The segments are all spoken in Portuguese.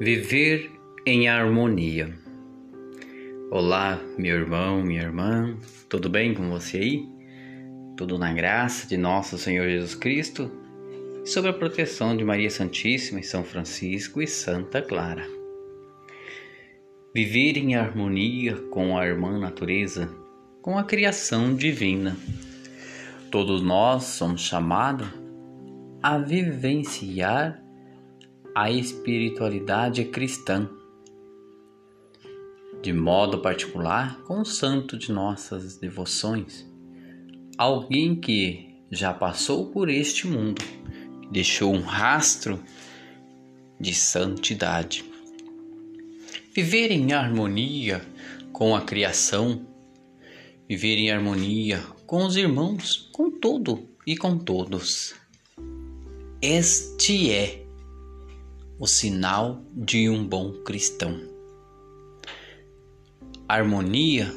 Viver em harmonia. Olá, meu irmão, minha irmã, tudo bem com você aí? Tudo na graça de nosso Senhor Jesus Cristo e sob a proteção de Maria Santíssima e São Francisco e Santa Clara. Viver em harmonia com a irmã natureza, com a criação divina. Todos nós somos chamados a vivenciar a espiritualidade cristã, de modo particular com o santo de nossas devoções, alguém que já passou por este mundo, deixou um rastro de santidade. Viver em harmonia com a criação, viver em harmonia com os irmãos, com tudo e com todos. Este é o sinal de um bom cristão. Harmonia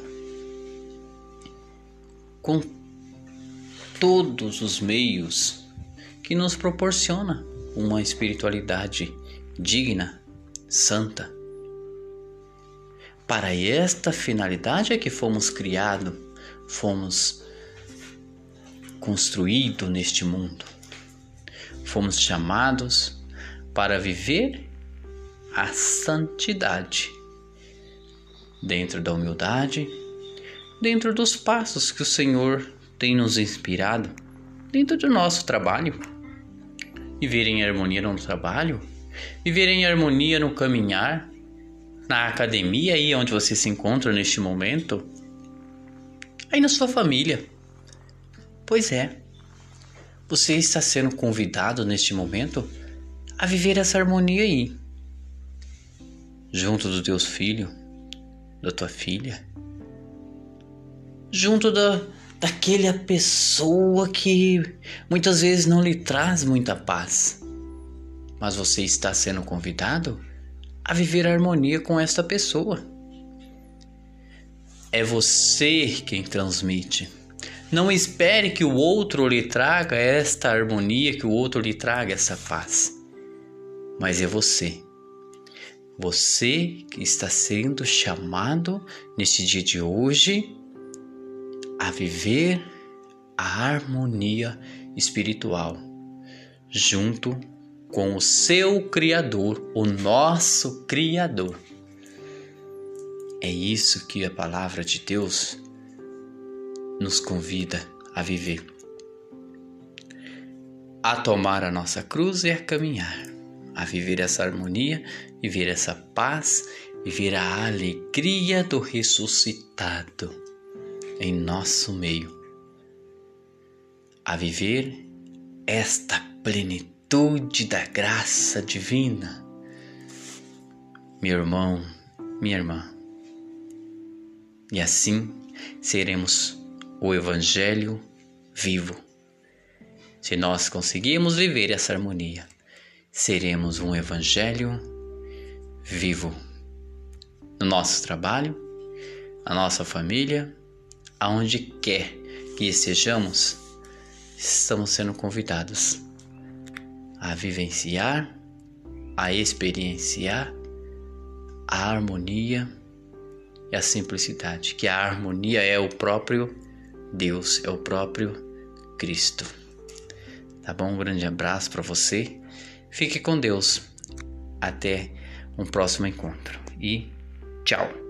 com todos os meios que nos proporciona uma espiritualidade digna, santa. Para esta finalidade é que fomos criados, fomos construídos neste mundo. Fomos chamados para viver a santidade dentro da humildade, dentro dos passos que o Senhor tem nos inspirado, dentro do nosso trabalho. Viver em harmonia no trabalho, viver em harmonia no caminhar, na academia aí onde você se encontra neste momento, aí na sua família. Pois é, você está sendo convidado neste momento a viver essa harmonia aí, junto do teu filho, da tua filha, junto da, daquela pessoa que muitas vezes não lhe traz muita paz, mas você está sendo convidado? A viver a harmonia com esta pessoa. É você quem transmite. Não espere que o outro lhe traga esta harmonia, que o outro lhe traga essa paz mas é você. Você que está sendo chamado neste dia de hoje a viver a harmonia espiritual junto com o seu Criador, o nosso Criador. É isso que a palavra de Deus nos convida a viver. A tomar a nossa cruz e a caminhar a viver essa harmonia, viver essa paz, viver a alegria do ressuscitado em nosso meio, a viver esta plenitude da graça divina. Meu irmão, minha irmã, e assim seremos o Evangelho vivo, se nós conseguirmos viver essa harmonia seremos um evangelho vivo no nosso trabalho, na nossa família, aonde quer que estejamos, estamos sendo convidados a vivenciar, a experienciar a harmonia e a simplicidade, que a harmonia é o próprio Deus, é o próprio Cristo. Tá bom? Um grande abraço para você Fique com Deus. Até um próximo encontro e tchau.